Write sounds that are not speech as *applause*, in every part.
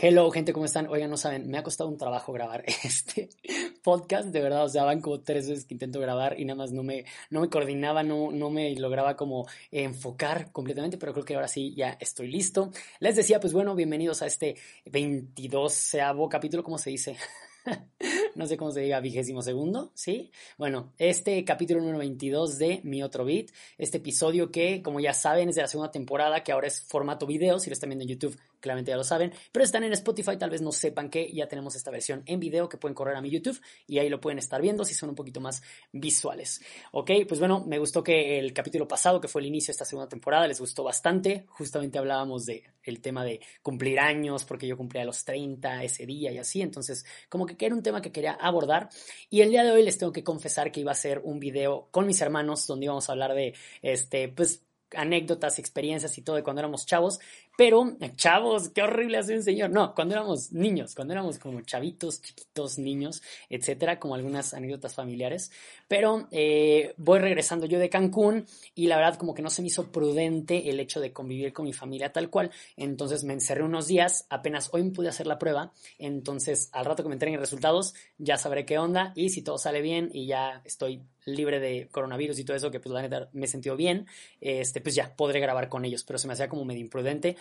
Hello, gente, ¿cómo están? Oigan, no saben, me ha costado un trabajo grabar *laughs* este podcast, de verdad, o sea, van como tres veces que intento grabar y nada más no me, no me coordinaba, no, no me lograba como enfocar completamente, pero creo que ahora sí ya estoy listo. Les decía, pues bueno, bienvenidos a este 22 capítulo, ¿cómo se dice? *laughs* no sé cómo se diga, vigésimo segundo, ¿sí? Bueno, este capítulo número 22 de Mi Otro Beat, este episodio que, como ya saben, es de la segunda temporada, que ahora es formato video, si lo están viendo en YouTube, claramente ya lo saben, pero están en Spotify, tal vez no sepan que ya tenemos esta versión en video que pueden correr a mi YouTube y ahí lo pueden estar viendo si son un poquito más visuales. Ok, pues bueno, me gustó que el capítulo pasado, que fue el inicio de esta segunda temporada, les gustó bastante, justamente hablábamos de tema de cumplir años, porque yo cumplía los 30 ese día y así, entonces como que era un tema que quería abordar. Y el día de hoy les tengo que confesar que iba a ser un video con mis hermanos donde íbamos a hablar de este pues anécdotas, experiencias y todo de cuando éramos chavos, pero chavos, qué horrible hacer un señor. No, cuando éramos niños, cuando éramos como chavitos, chiquitos, niños, etcétera, como algunas anécdotas familiares. Pero eh, voy regresando yo de Cancún y la verdad como que no se me hizo prudente el hecho de convivir con mi familia tal cual. Entonces me encerré unos días, apenas hoy me pude hacer la prueba. Entonces al rato que me entreguen resultados ya sabré qué onda y si todo sale bien y ya estoy libre de coronavirus y todo eso, que pues me he sentido bien, este, pues ya podré grabar con ellos, pero se me hacía como medio imprudente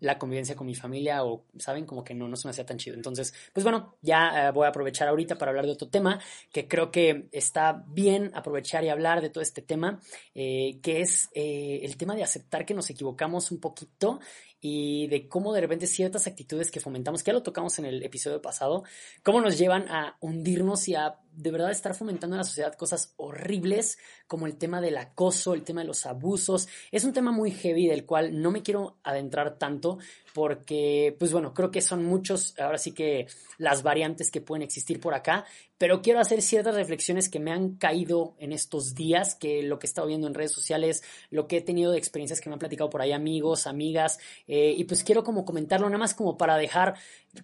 la convivencia con mi familia o, ¿saben? Como que no, no se me hacía tan chido. Entonces, pues bueno, ya eh, voy a aprovechar ahorita para hablar de otro tema que creo que está bien aprovechar y hablar de todo este tema, eh, que es eh, el tema de aceptar que nos equivocamos un poquito y de cómo de repente ciertas actitudes que fomentamos, que ya lo tocamos en el episodio pasado, cómo nos llevan a hundirnos y a de verdad estar fomentando en la sociedad cosas horribles como el tema del acoso, el tema de los abusos. Es un tema muy heavy del cual no me quiero adentrar tanto porque, pues bueno, creo que son muchos, ahora sí que las variantes que pueden existir por acá, pero quiero hacer ciertas reflexiones que me han caído en estos días, que lo que he estado viendo en redes sociales, lo que he tenido de experiencias que me han platicado por ahí amigos, amigas, eh, y pues quiero como comentarlo nada más como para dejar,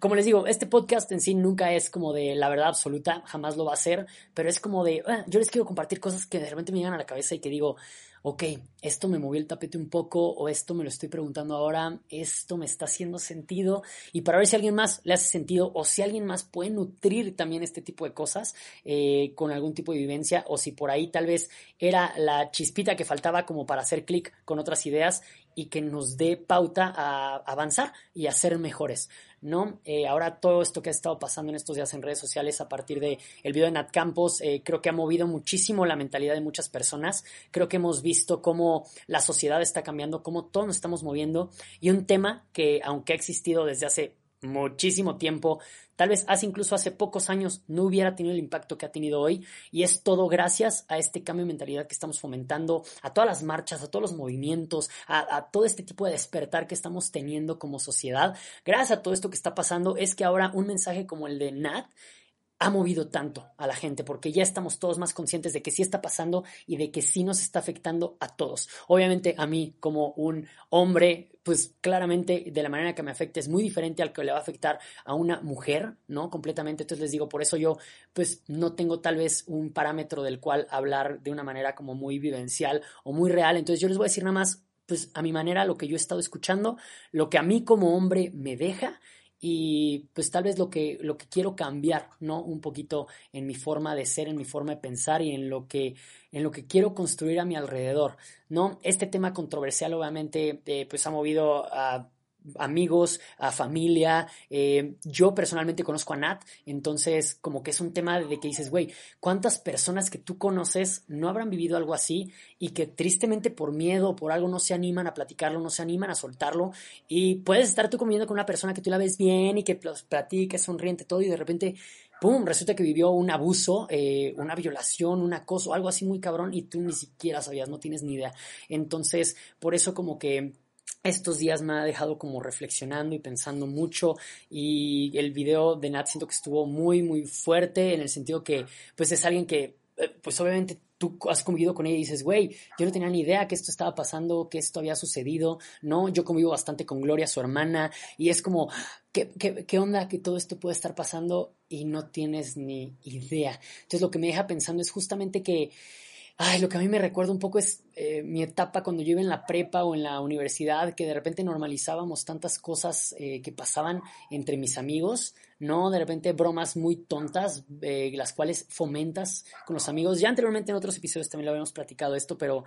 como les digo, este podcast en sí nunca es como de la verdad absoluta, jamás lo va a ser, pero es como de, ah, yo les quiero compartir cosas que de repente me llegan a la cabeza y que digo, ok, esto me movió el tapete un poco o esto me lo estoy preguntando ahora, esto me está haciendo sentido y para ver si a alguien más le hace sentido o si alguien más puede nutrir también este tipo de cosas eh, con algún tipo de vivencia o si por ahí tal vez era la chispita que faltaba como para hacer clic con otras ideas y que nos dé pauta a avanzar y a ser mejores. ¿no? Eh, ahora todo esto que ha estado pasando en estos días en redes sociales a partir del el video de Nat Campos, eh, creo que ha movido muchísimo la mentalidad de muchas personas. Creo que hemos visto cómo la sociedad está cambiando, cómo todos nos estamos moviendo y un tema que aunque ha existido desde hace muchísimo tiempo, tal vez hace incluso hace pocos años no hubiera tenido el impacto que ha tenido hoy y es todo gracias a este cambio de mentalidad que estamos fomentando, a todas las marchas, a todos los movimientos, a, todo este tipo de despertar que estamos teniendo como sociedad. Gracias a todo esto que está pasando es que ahora un mensaje como el de Nat ha movido tanto a la gente porque ya estamos todos más conscientes de que sí está pasando y de que sí nos está afectando a todos. Obviamente a mí como un hombre, pues claramente de la manera que me afecta es muy diferente al que le va a afectar a una mujer, ¿no? Completamente. Entonces les digo, por eso yo pues no tengo tal vez un parámetro del cual hablar de una manera como muy vivencial o muy real. Entonces yo les voy a decir nada más pues a mi manera lo que yo he estado escuchando, lo que a mí como hombre me deja y pues tal vez lo que, lo que quiero cambiar, ¿no? Un poquito en mi forma de ser, en mi forma de pensar y en lo que, en lo que quiero construir a mi alrededor, ¿no? Este tema controversial obviamente eh, pues ha movido a amigos, a familia. Eh, yo personalmente conozco a Nat, entonces como que es un tema de que dices, güey, ¿cuántas personas que tú conoces no habrán vivido algo así y que tristemente por miedo o por algo no se animan a platicarlo, no se animan a soltarlo? Y puedes estar tú comiendo con una persona que tú la ves bien y que platique, sonriente, todo y de repente... ¡Pum! Resulta que vivió un abuso, eh, una violación, un acoso, algo así muy cabrón y tú ni siquiera sabías, no tienes ni idea. Entonces, por eso como que estos días me ha dejado como reflexionando y pensando mucho y el video de Nat siento que estuvo muy muy fuerte en el sentido que pues es alguien que eh, pues obviamente tú has convivido con ella y dices, güey, yo no tenía ni idea que esto estaba pasando, que esto había sucedido, ¿no? Yo convivo bastante con Gloria, su hermana, y es como, ¿qué, qué, qué onda que todo esto puede estar pasando y no tienes ni idea? Entonces lo que me deja pensando es justamente que, ay, lo que a mí me recuerda un poco es eh, mi etapa cuando yo iba en la prepa o en la universidad, que de repente normalizábamos tantas cosas eh, que pasaban entre mis amigos, ¿no? De repente bromas muy tontas, eh, las cuales fomentas con los amigos. Ya anteriormente en otros episodios también lo habíamos platicado esto, pero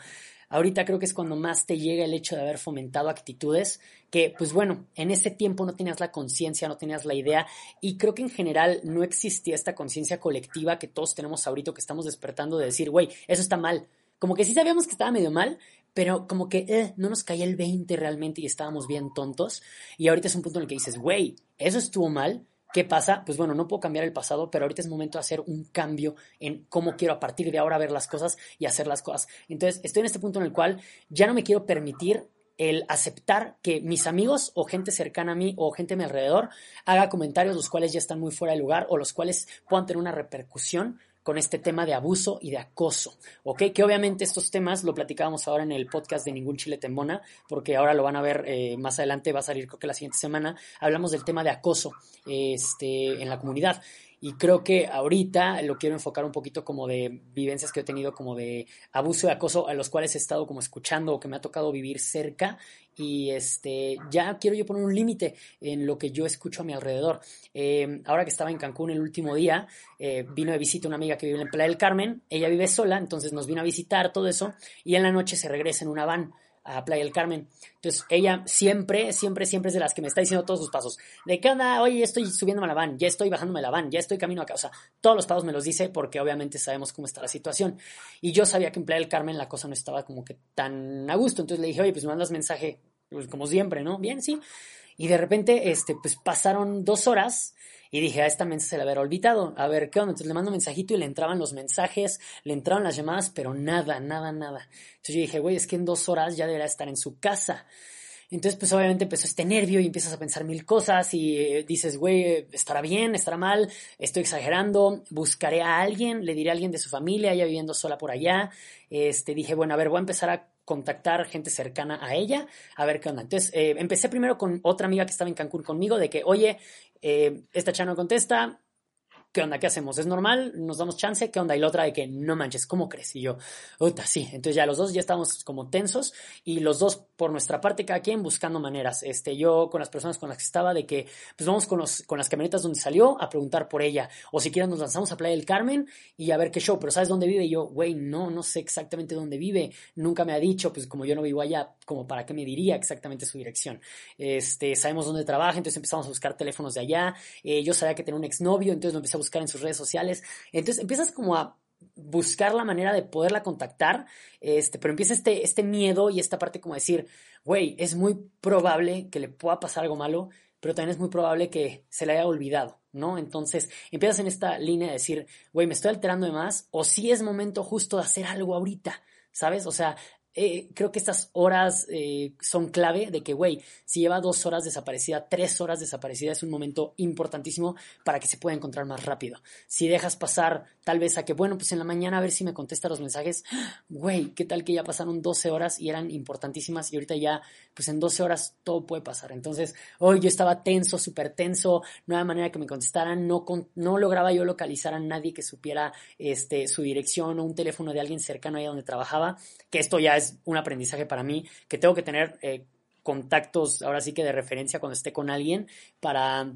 ahorita creo que es cuando más te llega el hecho de haber fomentado actitudes que, pues bueno, en ese tiempo no tenías la conciencia, no tenías la idea y creo que en general no existía esta conciencia colectiva que todos tenemos ahorita, que estamos despertando de decir, güey, eso está mal. Como que sí sabíamos que estaba medio mal, pero como que eh, no nos caía el 20 realmente y estábamos bien tontos. Y ahorita es un punto en el que dices, güey, eso estuvo mal, ¿Qué pasa? Pues bueno, no puedo cambiar el pasado, pero ahorita es momento de hacer un cambio en cómo quiero a partir de ahora ver las cosas y hacer las cosas. Entonces, estoy en este punto en el cual ya no me quiero permitir el aceptar que mis amigos o gente cercana a mí o gente a mi alrededor haga comentarios los cuales ya están muy fuera de lugar o los cuales puedan tener una repercusión con este tema de abuso y de acoso, ¿ok? Que obviamente estos temas lo platicábamos ahora en el podcast de Ningún Chile Tembona, porque ahora lo van a ver eh, más adelante, va a salir creo que la siguiente semana, hablamos del tema de acoso este, en la comunidad. Y creo que ahorita lo quiero enfocar un poquito como de vivencias que he tenido como de abuso y acoso a los cuales he estado como escuchando o que me ha tocado vivir cerca y este ya quiero yo poner un límite en lo que yo escucho a mi alrededor. Em, ahora que estaba en Cancún el último día, eh, vino de visita una amiga que vive en Playa del Carmen, ella vive sola, entonces nos vino a visitar todo eso y en la noche se regresa en una van a Playa del Carmen. Entonces, ella siempre, siempre, siempre es de las que me está diciendo todos sus pasos. De qué onda, oye, estoy subiéndome a la van, ya estoy bajándome la van, ya estoy camino a casa. todos los pasos me los dice porque obviamente sabemos cómo está la situación. Y yo sabía que en Playa del Carmen la cosa no estaba como que tan a gusto. Entonces le dije, oye, pues me mandas mensaje, pues como siempre, ¿no? Bien, sí. Y de repente, este, pues pasaron dos horas y dije, a esta mensaje se la habrá olvidado. A ver, ¿qué onda? Entonces le mando un mensajito y le entraban los mensajes, le entraban las llamadas, pero nada, nada, nada. Entonces yo dije, güey, es que en dos horas ya deberá estar en su casa. Entonces, pues obviamente empezó este nervio y empiezas a pensar mil cosas y eh, dices, güey, estará bien, estará mal, estoy exagerando, buscaré a alguien, le diré a alguien de su familia, ella viviendo sola por allá. Este, dije, bueno, a ver, voy a empezar a contactar gente cercana a ella, a ver qué onda. Entonces, eh, empecé primero con otra amiga que estaba en Cancún conmigo, de que, oye, eh, esta chava no contesta, ¿qué onda? ¿Qué hacemos? ¿Es normal? ¿Nos damos chance? ¿Qué onda? Y la otra de que, no manches, ¿cómo crees? Y yo, puta, sí. Entonces ya los dos ya estamos como tensos y los dos por nuestra parte, cada quien buscando maneras. Este, yo con las personas con las que estaba de que, pues vamos con, los, con las camionetas donde salió a preguntar por ella. O si quieren nos lanzamos a Playa del Carmen y a ver qué show. Pero ¿sabes dónde vive? Y yo, güey, no, no sé exactamente dónde vive. Nunca me ha dicho, pues como yo no vivo allá, como para qué me diría exactamente su dirección. Este, sabemos dónde trabaja, entonces empezamos a buscar teléfonos de allá. Eh, yo sabía que tenía un exnovio, entonces lo empecé a buscar en sus redes sociales. Entonces empiezas como a buscar la manera de poderla contactar, este, pero empieza este, este miedo y esta parte como decir, güey, es muy probable que le pueda pasar algo malo, pero también es muy probable que se le haya olvidado, ¿no? Entonces empiezas en esta línea de decir, güey, me estoy alterando de más, o si es momento justo de hacer algo ahorita, ¿sabes? O sea, eh, creo que estas horas eh, son clave de que, güey, si lleva dos horas desaparecida, tres horas desaparecida, es un momento importantísimo para que se pueda encontrar más rápido. Si dejas pasar tal vez a que, bueno, pues en la mañana a ver si me contesta los mensajes, güey, ¿qué tal que ya pasaron 12 horas y eran importantísimas y ahorita ya, pues en 12 horas todo puede pasar? Entonces, hoy yo estaba tenso, súper tenso, no había manera que me contestaran, no, no lograba yo localizar a nadie que supiera este, su dirección o un teléfono de alguien cercano ahí donde trabajaba, que esto ya es un aprendizaje para mí, que tengo que tener eh, contactos ahora sí que de referencia cuando esté con alguien para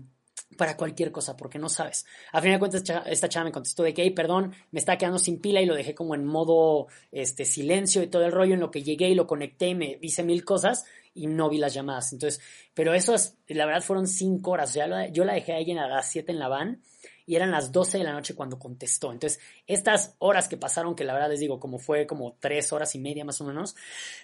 para cualquier cosa, porque no sabes. A fin de cuentas, esta chava me contestó de que, hey, perdón, me está quedando sin pila y lo dejé como en modo este, silencio y todo el rollo en lo que llegué y lo conecté y me hice mil cosas y no vi las llamadas. Entonces, pero eso es, la verdad fueron cinco horas. Ya yo la dejé a las siete en la van y eran las 12 de la noche cuando contestó. Entonces, estas horas que pasaron, que la verdad les digo, como fue como tres horas y media más o menos,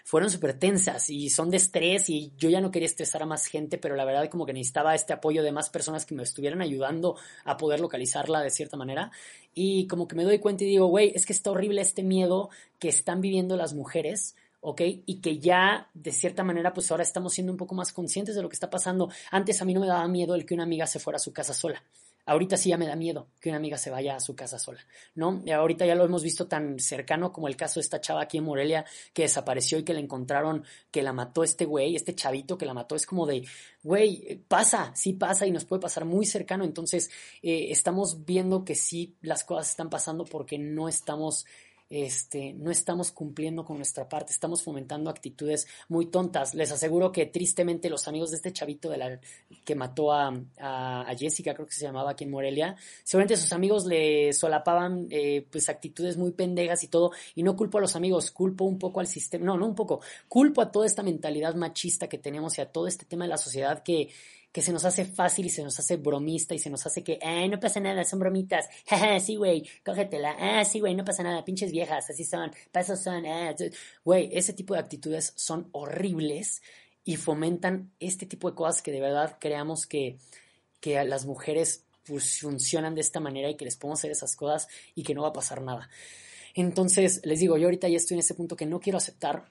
fueron súper tensas y son de estrés y yo ya no quería estresar a más gente, pero la verdad como que necesitaba este apoyo de más personas que me estuvieran ayudando a poder localizarla de cierta manera. Y como que me doy cuenta y digo, güey, es que está horrible este miedo que están viviendo las mujeres. ¿ok? Y que ya de cierta manera pues ahora estamos siendo un poco más conscientes de lo que está pasando. Antes a mí no me daba miedo el que una amiga se fuera a su casa sola. Ahorita sí ya me da miedo que una amiga se vaya a su casa sola, ¿no? Y ahorita ya lo hemos visto tan cercano como el caso de esta chava aquí en Morelia que desapareció y que la encontraron, que la mató este güey, este chavito que la mató. Es como de, güey, pasa, sí pasa y nos puede pasar muy cercano. Entonces, eh, estamos viendo que sí las cosas están pasando porque no estamos este, no estamos cumpliendo con nuestra parte, estamos fomentando actitudes muy tontas. Les aseguro que tristemente los amigos de este chavito de la, que mató a, a, Jessica, creo que se llamaba aquí en Morelia, seguramente sus amigos le solapaban eh, pues actitudes muy pendejas y todo, y no culpo a los amigos, culpo un poco al sistema, no, no un poco, culpo a toda esta mentalidad machista que tenemos y a todo este tema de la sociedad que que se nos hace fácil y se nos hace bromista y se nos hace que, ay, no pasa nada, son bromitas, *laughs* jaja, sí, güey, cógetela, ah, sí, güey, no pasa nada, pinches viejas, así son, pasos son, ah, güey, ese tipo de actitudes son horribles y fomentan este tipo de cosas que de verdad creamos que, que las mujeres pues, funcionan de esta manera y que les podemos hacer esas cosas y que no va a pasar nada. Entonces, les digo, yo ahorita ya estoy en ese punto que no quiero aceptar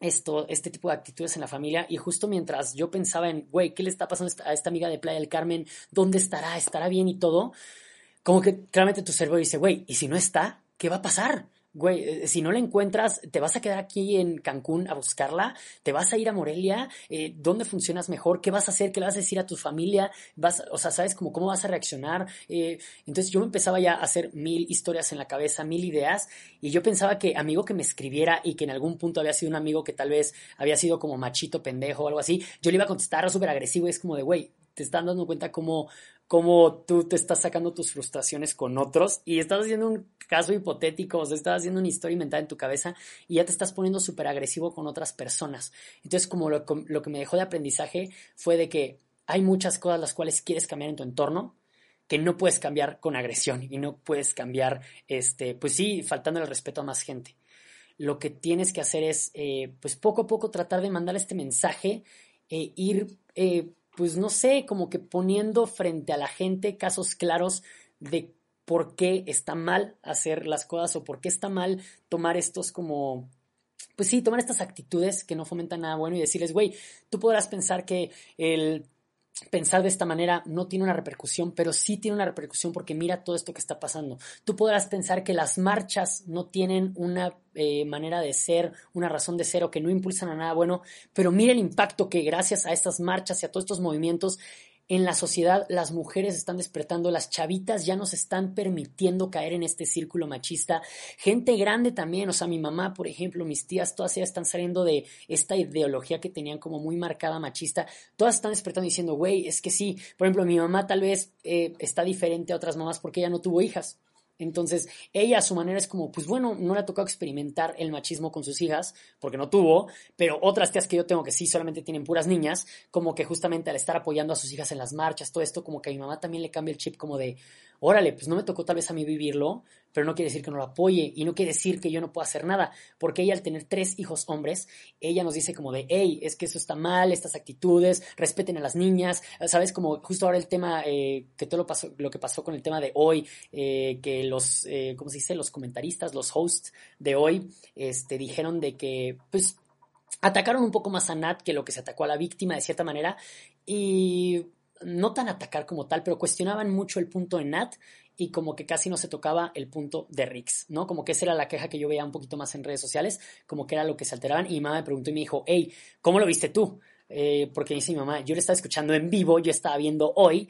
esto, este tipo de actitudes en la familia. Y justo mientras yo pensaba en, güey, ¿qué le está pasando a esta amiga de Playa del Carmen? ¿Dónde estará? ¿Estará bien y todo? Como que claramente tu cerebro dice, güey, ¿y si no está? ¿Qué va a pasar? Güey, eh, si no la encuentras, te vas a quedar aquí en Cancún a buscarla, te vas a ir a Morelia, eh, ¿dónde funcionas mejor? ¿Qué vas a hacer? ¿Qué le vas a decir a tu familia? Vas, o sea, ¿sabes cómo, cómo vas a reaccionar? Eh, entonces yo me empezaba ya a hacer mil historias en la cabeza, mil ideas, y yo pensaba que amigo que me escribiera y que en algún punto había sido un amigo que tal vez había sido como machito, pendejo o algo así, yo le iba a contestar súper agresivo y es como de, güey, te están dando cuenta cómo, cómo tú te estás sacando tus frustraciones con otros y estás haciendo un caso hipotético, o sea, estás haciendo una historia inventada en tu cabeza y ya te estás poniendo súper agresivo con otras personas. Entonces, como lo, que me dejó de aprendizaje fue de que hay muchas cosas las cuales quieres cambiar en tu entorno, que no puedes cambiar con agresión y no puedes cambiar, este, pues sí, faltando el respeto a más gente. Lo que tienes que hacer es, eh, pues poco a poco tratar de mandar este mensaje, e ir eh, pues no sé, como que poniendo frente a la gente casos claros de por qué está mal hacer las cosas o por qué está mal tomar estos como pues sí, tomar estas actitudes que no fomentan nada bueno y decirles, güey, tú podrás pensar que el pensar de esta manera no tiene una repercusión, pero sí tiene una repercusión porque mira todo esto que está pasando. Tú podrás pensar que las marchas no tienen una eh, manera de ser, una razón de ser o que no impulsan a nada bueno, pero mira el impacto que gracias a estas marchas y a todos estos movimientos en la sociedad las mujeres están despertando, las chavitas ya nos están permitiendo caer en este círculo machista. Gente grande también, o sea, mi mamá, por ejemplo, mis tías, todas ellas están saliendo de esta ideología que tenían como muy marcada machista. Todas están despertando diciendo, güey, es que sí, por ejemplo, mi mamá tal vez eh, está diferente a otras mamás porque ella no tuvo hijas. Entonces, ella a su manera es como, pues bueno, no le ha tocado experimentar el machismo con sus hijas, porque no tuvo, pero otras tías que yo tengo que sí solamente tienen puras niñas, como que justamente al estar apoyando a sus hijas en las marchas, todo esto, como que a mi mamá también le cambia el chip como de, órale, pues no me tocó tal vez a mí vivirlo, pero no quiere decir que no lo apoye y no quiere decir que yo no pueda hacer nada, porque ella al tener tres hijos hombres, ella nos dice como de, hey, es que eso está mal, estas actitudes, respeten a las niñas, sabes, como justo ahora el tema, eh, que todo lo, pasó, lo que pasó con el tema de hoy, eh, que los, eh, ¿cómo se dice? Los comentaristas, los hosts de hoy, este, dijeron de que, pues, atacaron un poco más a Nat que lo que se atacó a la víctima de cierta manera y no tan atacar como tal, pero cuestionaban mucho el punto de Nat y como que casi no se tocaba el punto de Rix, ¿no? Como que esa era la queja que yo veía un poquito más en redes sociales, como que era lo que se alteraban y mi mamá me preguntó y me dijo, hey, ¿cómo lo viste tú? Eh, porque dice mi mamá, yo le estaba escuchando en vivo, yo estaba viendo hoy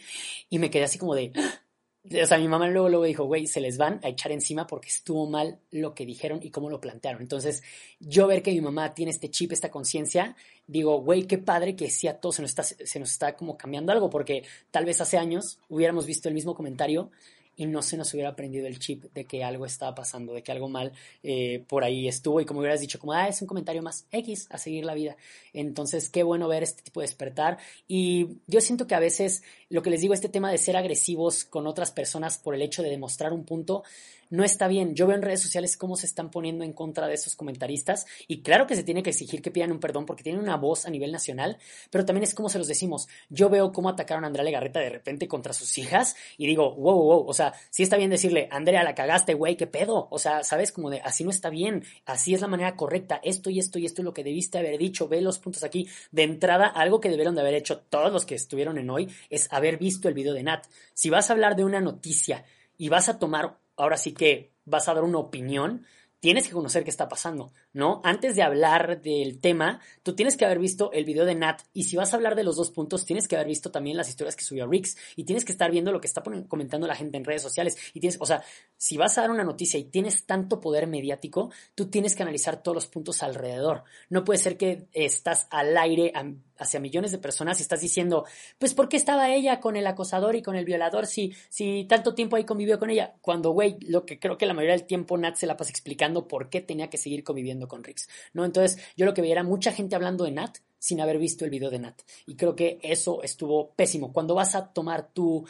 y me quedé así como de, *gasps* o sea, mi mamá luego, luego dijo, güey, se les van a echar encima porque estuvo mal lo que dijeron y cómo lo plantearon. Entonces, yo ver que mi mamá tiene este chip, esta conciencia, digo, güey, qué padre que sí a todos se nos, está, se nos está como cambiando algo, porque tal vez hace años hubiéramos visto el mismo comentario y no se nos hubiera aprendido el chip de que algo estaba pasando, de que algo mal eh, por ahí estuvo y como hubieras dicho, como, ah, es un comentario más X a seguir la vida. Entonces, qué bueno ver este tipo de despertar. Y yo siento que a veces lo que les digo, este tema de ser agresivos con otras personas por el hecho de demostrar un punto, no está bien. Yo veo en redes sociales cómo se están poniendo en contra de esos comentaristas y claro que se tiene que exigir que pidan un perdón porque tienen una voz a nivel nacional, pero también es como se los decimos. Yo veo cómo atacaron a Andrea Legarreta de repente contra sus hijas y digo, wow, wow, o sea, sí está bien decirle, Andrea, la cagaste, güey, qué pedo. O sea, sabes, como de, así no está bien, así es la manera correcta, esto y esto y esto es lo que debiste haber dicho, ve los puntos aquí. De entrada, algo que debieron de haber hecho todos los que estuvieron en hoy es haber visto el video de Nat. Si vas a hablar de una noticia y vas a tomar, ahora sí que vas a dar una opinión, tienes que conocer qué está pasando. ¿no? Antes de hablar del tema, tú tienes que haber visto el video de Nat y si vas a hablar de los dos puntos, tienes que haber visto también las historias que subió Rix y tienes que estar viendo lo que está comentando la gente en redes sociales y tienes, o sea, si vas a dar una noticia y tienes tanto poder mediático, tú tienes que analizar todos los puntos alrededor. No puede ser que estás al aire hacia millones de personas y estás diciendo, pues ¿por qué estaba ella con el acosador y con el violador si, si tanto tiempo ahí convivió con ella? Cuando, güey, lo que creo que la mayoría del tiempo Nat se la pasa explicando por qué tenía que seguir conviviendo con Rix, ¿no? Entonces, yo lo que veía era mucha gente hablando de Nat sin haber visto el video de Nat. Y creo que eso estuvo pésimo. Cuando vas a tomar tu...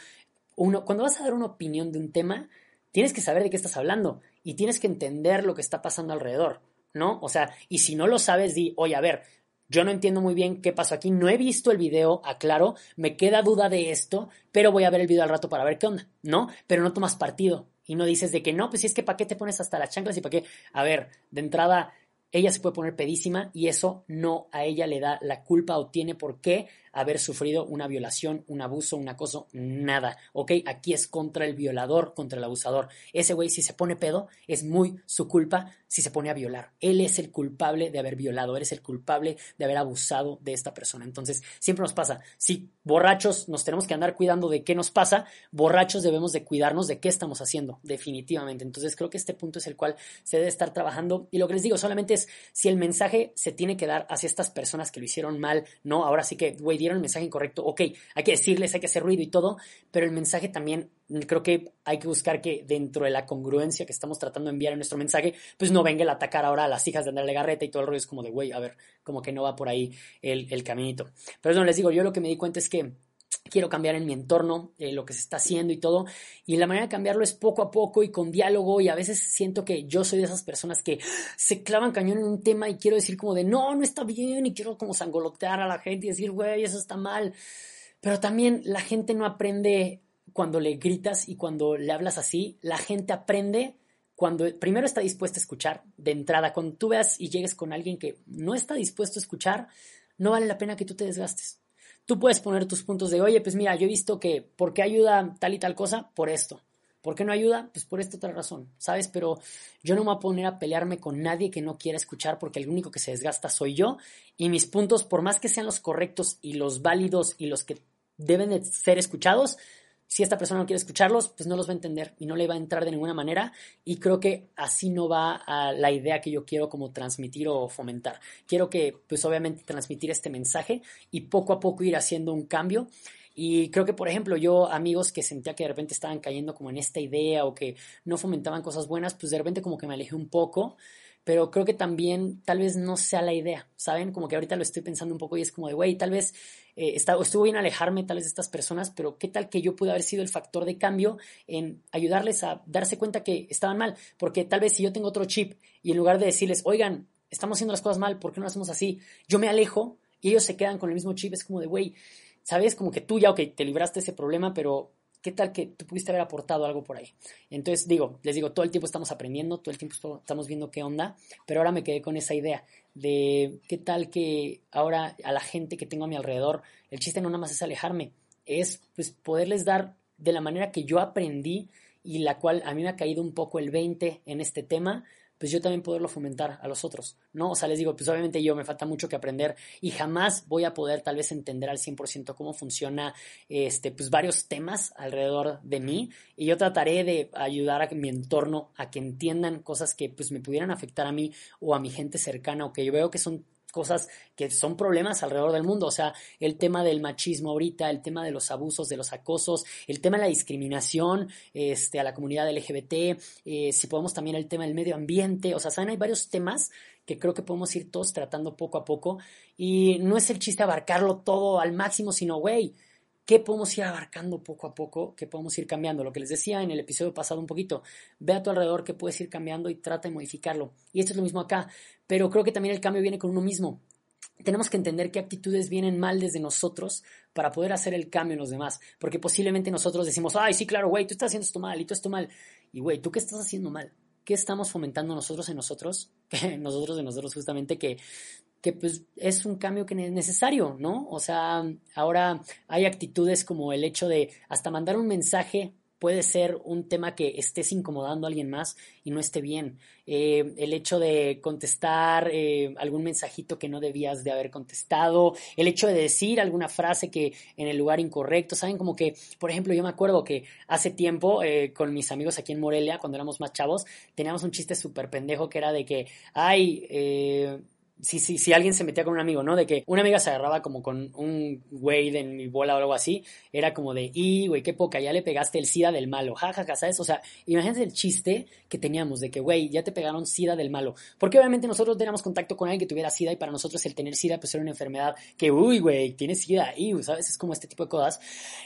Uno, cuando vas a dar una opinión de un tema, tienes que saber de qué estás hablando y tienes que entender lo que está pasando alrededor, ¿no? O sea, y si no lo sabes, di, oye, a ver, yo no entiendo muy bien qué pasó aquí, no he visto el video, aclaro, me queda duda de esto, pero voy a ver el video al rato para ver qué onda, ¿no? Pero no tomas partido y no dices de que no, pues si es que para qué te pones hasta las chanclas y para qué. A ver, de entrada, ella se puede poner pedísima y eso no a ella le da la culpa o tiene por qué haber sufrido una violación, un abuso, un acoso, nada, ¿ok? Aquí es contra el violador, contra el abusador. Ese güey si se pone pedo es muy su culpa si se pone a violar. Él es el culpable de haber violado, él es el culpable de haber abusado de esta persona. Entonces, siempre nos pasa, si borrachos nos tenemos que andar cuidando de qué nos pasa, borrachos debemos de cuidarnos de qué estamos haciendo, definitivamente. Entonces, creo que este punto es el cual se debe estar trabajando y lo que les digo solamente es si el mensaje se tiene que dar hacia estas personas que lo hicieron mal, no, ahora sí que, güey, el mensaje incorrecto, ok, hay que decirles, hay que hacer ruido y todo, pero el mensaje también creo que hay que buscar que dentro de la congruencia que estamos tratando de enviar en nuestro mensaje, pues no venga el atacar ahora a las hijas de Andrea Legarreta y todo el rollo es como de, güey, a ver, como que no va por ahí el, el caminito. Pero no, les digo, yo lo que me di cuenta es que quiero cambiar en mi entorno, eh, lo que se está haciendo y todo. Y la manera de cambiarlo es poco a poco y con diálogo. Y a veces siento que yo soy de esas personas que se clavan cañón en un tema y quiero decir como de no, no está bien. Y quiero como sangolotear a la gente y decir, güey, eso está mal. Pero también la gente no aprende cuando le gritas y cuando le hablas así. La gente aprende cuando primero está dispuesta a escuchar de entrada. Cuando tú veas y llegues con alguien que no está dispuesto a escuchar, no vale la pena que tú te desgastes Tú puedes poner tus puntos de, oye, pues mira, yo he visto que, ¿por qué ayuda tal y tal cosa? Por esto. ¿Por qué no ayuda? Pues por esta otra razón, ¿sabes? Pero yo no me voy a poner a pelearme con nadie que no quiera escuchar porque el único que se desgasta soy yo y mis puntos, por más que sean los correctos y los válidos y los que deben de ser escuchados, si esta persona no quiere escucharlos, pues no los va a entender y no le va a entrar de ninguna manera. Y creo que así no va a la idea que yo quiero como transmitir o fomentar. Quiero que, pues obviamente, transmitir este mensaje y poco a poco ir haciendo un cambio. Y creo que, por ejemplo, yo, amigos que sentía que de repente estaban cayendo como en esta idea o que no fomentaban cosas buenas, pues de repente como que me alejé un poco pero creo que también tal vez no sea la idea, ¿saben? Como que ahorita lo estoy pensando un poco y es como de, güey, tal vez eh, estuvo bien alejarme tal vez de estas personas, pero qué tal que yo pude haber sido el factor de cambio en ayudarles a darse cuenta que estaban mal, porque tal vez si yo tengo otro chip y en lugar de decirles, oigan, estamos haciendo las cosas mal, ¿por qué no lo hacemos así? Yo me alejo y ellos se quedan con el mismo chip, es como de, güey, ¿sabes? Como que tú ya, ok, te libraste ese problema, pero ¿Qué tal que tú pudiste haber aportado algo por ahí? Entonces, digo, les digo, todo el tiempo estamos aprendiendo, todo el tiempo estamos viendo qué onda, pero ahora me quedé con esa idea de qué tal que ahora a la gente que tengo a mi alrededor, el chiste no nada más es alejarme, es pues poderles dar de la manera que yo aprendí y la cual a mí me ha caído un poco el 20 en este tema, pues yo también poderlo fomentar a los otros, ¿no? O sea, les digo, pues obviamente yo me falta mucho que aprender y jamás voy a poder tal vez entender al 100% cómo funciona, este, pues varios temas alrededor de mí y yo trataré de ayudar a mi entorno a que entiendan cosas que pues me pudieran afectar a mí o a mi gente cercana o que yo veo que son cosas que son problemas alrededor del mundo, o sea, el tema del machismo ahorita, el tema de los abusos, de los acosos, el tema de la discriminación este, a la comunidad LGBT, eh, si podemos también el tema del medio ambiente, o sea, saben, hay varios temas que creo que podemos ir todos tratando poco a poco. Y no es el chiste abarcarlo todo al máximo, sino, güey, ¿Qué podemos ir abarcando poco a poco? ¿Qué podemos ir cambiando? Lo que les decía en el episodio pasado un poquito. Ve a tu alrededor qué puedes ir cambiando y trata de modificarlo. Y esto es lo mismo acá. Pero creo que también el cambio viene con uno mismo. Tenemos que entender qué actitudes vienen mal desde nosotros para poder hacer el cambio en los demás. Porque posiblemente nosotros decimos, ay, sí, claro, güey, tú estás haciendo esto mal y tú esto mal. Y, güey, ¿tú qué estás haciendo mal? ¿Qué estamos fomentando nosotros en nosotros? *laughs* nosotros de nosotros justamente que que pues es un cambio que es necesario, ¿no? O sea, ahora hay actitudes como el hecho de hasta mandar un mensaje puede ser un tema que estés incomodando a alguien más y no esté bien. Eh, el hecho de contestar eh, algún mensajito que no debías de haber contestado, el hecho de decir alguna frase que en el lugar incorrecto, saben como que, por ejemplo, yo me acuerdo que hace tiempo eh, con mis amigos aquí en Morelia, cuando éramos más chavos, teníamos un chiste súper pendejo que era de que, ay, si, si, si alguien se metía con un amigo, ¿no? De que una amiga se agarraba como con un güey de mi bola o algo así, era como de, y güey, qué poca, ya le pegaste el SIDA del malo, jajaja, ja, ja, ¿sabes? O sea, imagínate el chiste que teníamos de que, güey, ya te pegaron SIDA del malo. Porque obviamente nosotros teníamos contacto con alguien que tuviera SIDA y para nosotros el tener SIDA pues era una enfermedad que, uy, güey, tienes SIDA, y, ¿sabes? Es como este tipo de cosas.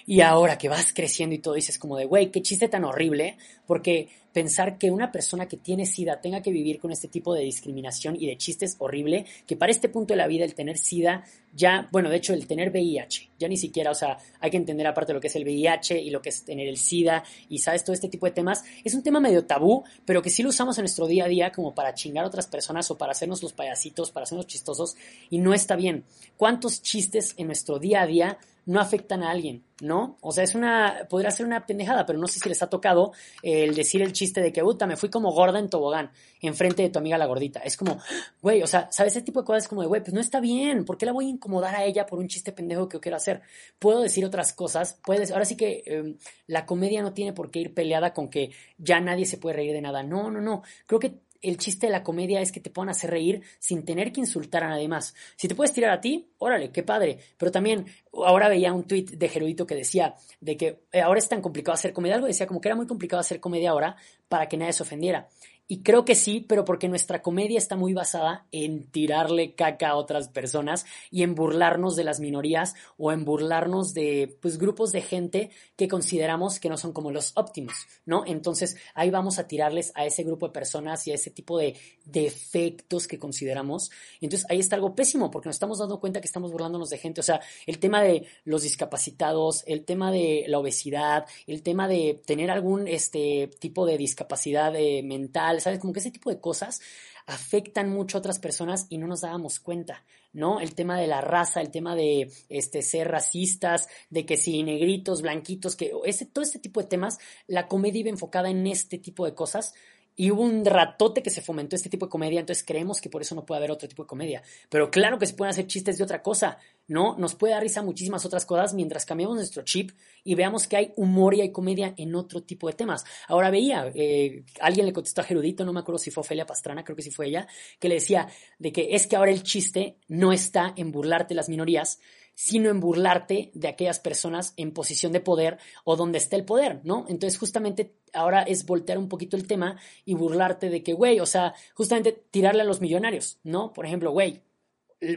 Y ahora que vas creciendo y todo, dices como de, güey, qué chiste tan horrible, porque pensar que una persona que tiene SIDA tenga que vivir con este tipo de discriminación y de chistes horrible, que para este punto de la vida el tener SIDA ya, bueno, de hecho el tener VIH, ya ni siquiera, o sea, hay que entender aparte lo que es el VIH y lo que es tener el SIDA y sabes, todo este tipo de temas, es un tema medio tabú, pero que sí lo usamos en nuestro día a día como para chingar a otras personas o para hacernos los payasitos, para hacernos chistosos y no está bien. ¿Cuántos chistes en nuestro día a día no afectan a alguien, ¿no? O sea, es una, podría ser una pendejada, pero no sé si les ha tocado el decir el chiste de que, puta, me fui como gorda en tobogán, enfrente de tu amiga la gordita. Es como, güey, o sea, ¿sabes? Ese tipo de cosas es como de, güey, pues no está bien, ¿por qué la voy a incomodar a ella por un chiste pendejo que yo quiero hacer? Puedo decir otras cosas, puedes, ahora sí que em, la comedia no tiene por qué ir peleada con que ya nadie se puede reír de nada. No, no, no. Creo que el chiste de la comedia es que te puedan hacer reír sin tener que insultar a nadie más. Si te puedes tirar a ti, órale, qué padre. Pero también, ahora veía un tuit de Gerudito que decía de que eh, ahora es tan complicado hacer comedia. Algo decía como que era muy complicado hacer comedia ahora para que nadie se ofendiera. Y creo que sí, pero porque nuestra comedia está muy basada en tirarle caca a otras personas y en burlarnos de las minorías o en burlarnos de pues grupos de gente que consideramos que no son como los óptimos, ¿no? Entonces ahí vamos a tirarles a ese grupo de personas y a ese tipo de defectos que consideramos. Entonces ahí está algo pésimo porque nos estamos dando cuenta que estamos burlándonos de gente. O sea, el tema de los discapacitados, el tema de la obesidad, el tema de tener algún este tipo de discapacidad eh, mental, ¿sabes? Como que ese tipo de cosas afectan mucho a otras personas y no nos dábamos cuenta, ¿no? El tema de la raza, el tema de este, ser racistas, de que si negritos, blanquitos, que ese, todo este tipo de temas, la comedia iba enfocada en este tipo de cosas y hubo un ratote que se fomentó este tipo de comedia, entonces creemos que por eso no puede haber otro tipo de comedia. Pero claro que se pueden hacer chistes de otra cosa, ¿no? Nos puede dar risa muchísimas otras cosas mientras cambiamos nuestro chip y veamos que hay humor y hay comedia en otro tipo de temas. Ahora veía, eh, alguien le contestó a Gerudito, no me acuerdo si fue Ofelia Pastrana, creo que sí fue ella, que le decía de que es que ahora el chiste no está en burlarte las minorías, sino en burlarte de aquellas personas en posición de poder o donde está el poder, ¿no? Entonces justamente ahora es voltear un poquito el tema y burlarte de que, güey, o sea, justamente tirarle a los millonarios, ¿no? Por ejemplo, güey,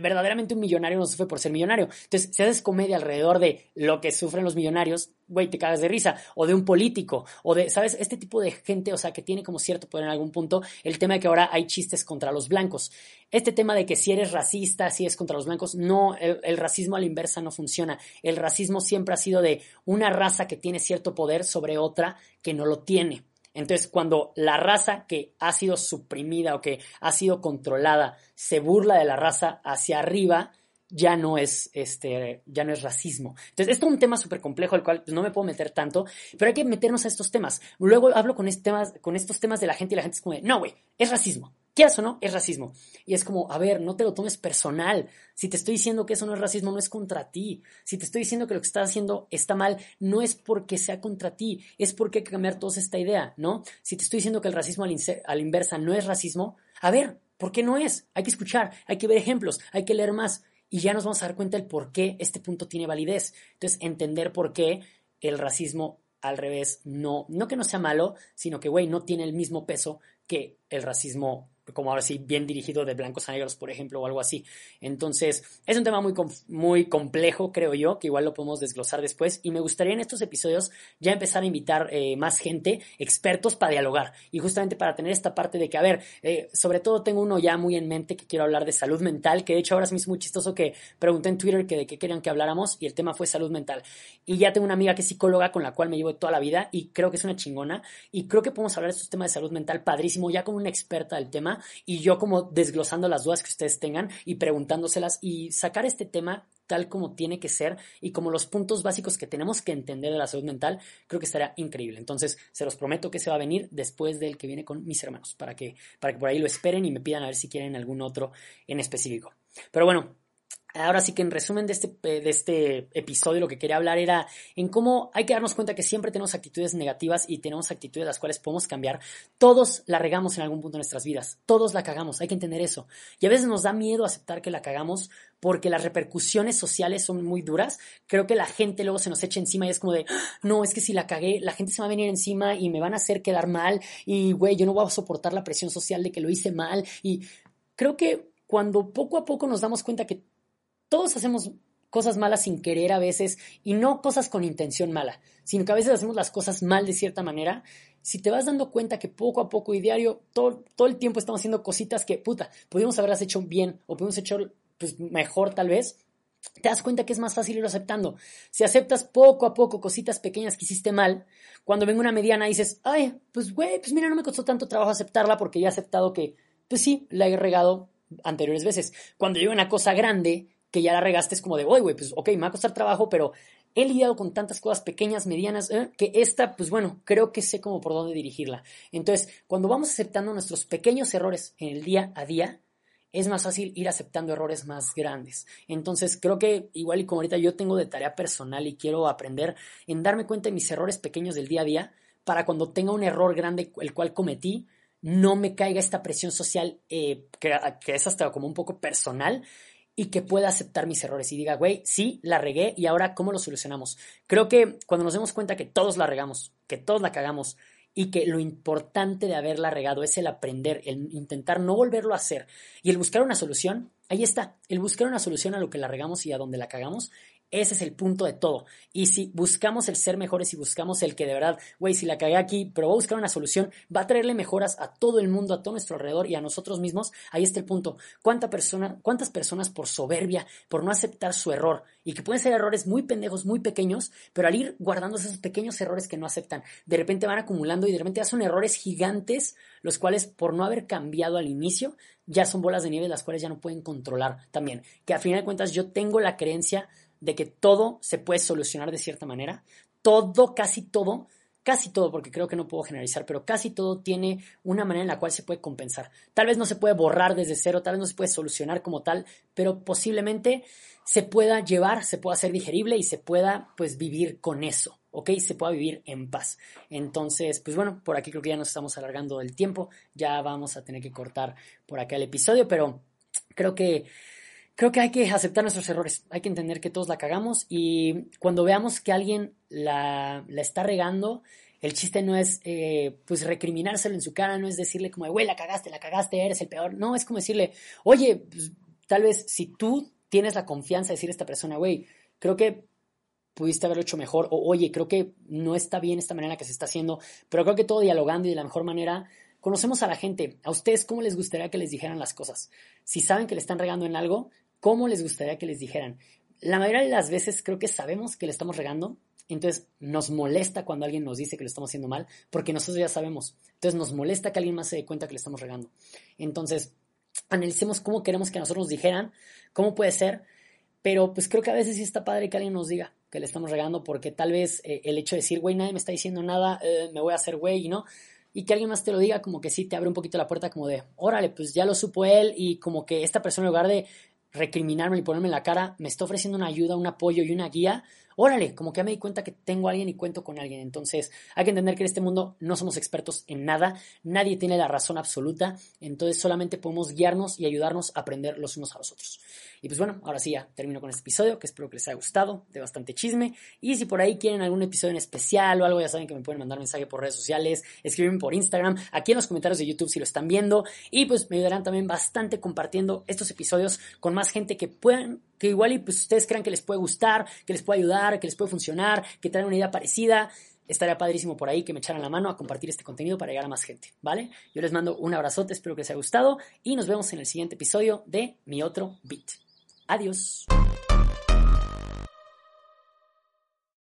verdaderamente un millonario no sufre por ser millonario. Entonces, si haces comedia alrededor de lo que sufren los millonarios, güey, te cagas de risa. O de un político, o de, ¿sabes? Este tipo de gente, o sea, que tiene como cierto poder en algún punto. El tema de que ahora hay chistes contra los blancos. Este tema de que si eres racista, si es contra los blancos, no, el, el racismo a la inversa no funciona. El racismo siempre ha sido de una raza que tiene cierto poder sobre otra que no lo tiene. Entonces, cuando la raza que ha sido suprimida o que ha sido controlada se burla de la raza hacia arriba, ya no es este ya no es racismo. Entonces, esto es un tema súper complejo al cual pues, no me puedo meter tanto, pero hay que meternos a estos temas. Luego hablo con, este con estos temas de la gente y la gente es como, no, güey, es racismo. Quieras o no, es racismo. Y es como, a ver, no te lo tomes personal. Si te estoy diciendo que eso no es racismo, no es contra ti. Si te estoy diciendo que lo que estás haciendo está mal, no es porque sea contra ti, es porque hay que cambiar toda esta idea, ¿no? Si te estoy diciendo que el racismo a la inversa no es racismo, a ver, ¿por qué no es? Hay que escuchar, hay que ver ejemplos, hay que leer más y ya nos vamos a dar cuenta del por qué este punto tiene validez. Entonces, entender por qué el racismo al revés no, no que no sea malo, sino que, güey, no tiene el mismo peso que el racismo como ahora sí, bien dirigido de blancos a negros, por ejemplo, o algo así. Entonces, es un tema muy, muy complejo, creo yo, que igual lo podemos desglosar después. Y me gustaría en estos episodios ya empezar a invitar eh, más gente, expertos para dialogar. Y justamente para tener esta parte de que, a ver, eh, sobre todo tengo uno ya muy en mente que quiero hablar de salud mental, que de hecho ahora sí hizo muy chistoso que pregunté en Twitter que de qué querían que habláramos y el tema fue salud mental. Y ya tengo una amiga que es psicóloga con la cual me llevo toda la vida y creo que es una chingona. Y creo que podemos hablar de estos temas de salud mental padrísimo, ya con una experta del tema y yo como desglosando las dudas que ustedes tengan y preguntándoselas y sacar este tema tal como tiene que ser y como los puntos básicos que tenemos que entender de la salud mental, creo que estará increíble. Entonces, se los prometo que se va a venir después del que viene con mis hermanos, para que, para que por ahí lo esperen y me pidan a ver si quieren algún otro en específico. Pero bueno, Ahora sí que en resumen de este, de este episodio lo que quería hablar era en cómo hay que darnos cuenta que siempre tenemos actitudes negativas y tenemos actitudes las cuales podemos cambiar. Todos la regamos en algún punto de nuestras vidas, todos la cagamos, hay que entender eso. Y a veces nos da miedo aceptar que la cagamos porque las repercusiones sociales son muy duras. Creo que la gente luego se nos echa encima y es como de, ah, no, es que si la cagué, la gente se va a venir encima y me van a hacer quedar mal y, güey, yo no voy a soportar la presión social de que lo hice mal. Y creo que cuando poco a poco nos damos cuenta que todos hacemos cosas malas sin querer a veces y no cosas con intención mala, sino que a veces hacemos las cosas mal de cierta manera. Si te vas dando cuenta que poco a poco y diario, todo, todo el tiempo estamos haciendo cositas que, puta, pudimos haberlas hecho bien o pudimos hecho pues, mejor tal vez, te das cuenta que es más fácil ir aceptando. Si aceptas poco a poco cositas pequeñas que hiciste mal, cuando venga una mediana dices, ay, pues güey, pues mira, no me costó tanto trabajo aceptarla porque ya he aceptado que, pues sí, la he regado anteriores veces. Cuando llega una cosa grande, que ya la regaste es como de, oye, güey, pues ok, me va a costar trabajo, pero he lidiado con tantas cosas pequeñas, medianas, ¿eh? que esta, pues bueno, creo que sé como por dónde dirigirla. Entonces, cuando vamos aceptando nuestros pequeños errores en el día a día, es más fácil ir aceptando errores más grandes. Entonces, creo que igual y como ahorita yo tengo de tarea personal y quiero aprender en darme cuenta de mis errores pequeños del día a día, para cuando tenga un error grande el cual cometí, no me caiga esta presión social eh, que, que es hasta como un poco personal y que pueda aceptar mis errores y diga, güey, sí, la regué y ahora cómo lo solucionamos. Creo que cuando nos demos cuenta que todos la regamos, que todos la cagamos y que lo importante de haberla regado es el aprender, el intentar no volverlo a hacer y el buscar una solución, ahí está, el buscar una solución a lo que la regamos y a donde la cagamos ese es el punto de todo. Y si buscamos el ser mejores, y buscamos el que de verdad, güey, si la cagué aquí, pero voy a buscar una solución, va a traerle mejoras a todo el mundo, a todo nuestro alrededor y a nosotros mismos, ahí está el punto. ¿Cuánta persona, ¿Cuántas personas por soberbia, por no aceptar su error, y que pueden ser errores muy pendejos, muy pequeños, pero al ir guardando esos pequeños errores que no aceptan, de repente van acumulando y de repente ya son errores gigantes, los cuales por no haber cambiado al inicio, ya son bolas de nieve las cuales ya no pueden controlar también. Que a final de cuentas yo tengo la creencia de que todo se puede solucionar de cierta manera. Todo, casi todo, casi todo, porque creo que no puedo generalizar, pero casi todo tiene una manera en la cual se puede compensar. Tal vez no se puede borrar desde cero, tal vez no se puede solucionar como tal, pero posiblemente se pueda llevar, se pueda hacer digerible y se pueda pues vivir con eso, ¿ok? Se pueda vivir en paz. Entonces, pues bueno, por aquí creo que ya nos estamos alargando el tiempo, ya vamos a tener que cortar por acá el episodio, pero creo que creo que hay que aceptar nuestros errores, hay que entender que todos la cagamos y cuando veamos que alguien la, la está regando, el chiste no es eh, pues recriminárselo en su cara, no es decirle como, güey, la cagaste, la cagaste, eres el peor, no, es como decirle, oye, pues, tal vez si tú tienes la confianza de decir a esta persona, güey, creo que pudiste haberlo hecho mejor, o oye, creo que no está bien esta manera que se está haciendo, pero creo que todo dialogando y de la mejor manera, conocemos a la gente, a ustedes cómo les gustaría que les dijeran las cosas. Si saben que le están regando en algo, ¿Cómo les gustaría que les dijeran? La mayoría de las veces creo que sabemos que le estamos regando, entonces nos molesta cuando alguien nos dice que lo estamos haciendo mal, porque nosotros ya sabemos. Entonces nos molesta que alguien más se dé cuenta que le estamos regando. Entonces, analicemos cómo queremos que nosotros nos dijeran, cómo puede ser, pero pues creo que a veces sí está padre que alguien nos diga que le estamos regando, porque tal vez eh, el hecho de decir, güey, nadie me está diciendo nada, eh, me voy a hacer güey, no, y que alguien más te lo diga, como que sí te abre un poquito la puerta, como de, órale, pues ya lo supo él, y como que esta persona en lugar de recriminarme y ponerme en la cara, me está ofreciendo una ayuda, un apoyo y una guía, órale, como que ya me di cuenta que tengo a alguien y cuento con alguien. Entonces, hay que entender que en este mundo no somos expertos en nada, nadie tiene la razón absoluta, entonces solamente podemos guiarnos y ayudarnos a aprender los unos a los otros. Y pues bueno, ahora sí ya termino con este episodio, que espero que les haya gustado, de bastante chisme. Y si por ahí quieren algún episodio en especial o algo, ya saben que me pueden mandar mensaje por redes sociales, escribirme por Instagram, aquí en los comentarios de YouTube si lo están viendo. Y pues me ayudarán también bastante compartiendo estos episodios con más gente que puedan que igual y pues ustedes crean que les puede gustar, que les puede ayudar, que les puede funcionar, que traen una idea parecida. Estaría padrísimo por ahí que me echaran la mano a compartir este contenido para llegar a más gente, ¿vale? Yo les mando un abrazote, espero que les haya gustado y nos vemos en el siguiente episodio de Mi Otro Beat. Adiós.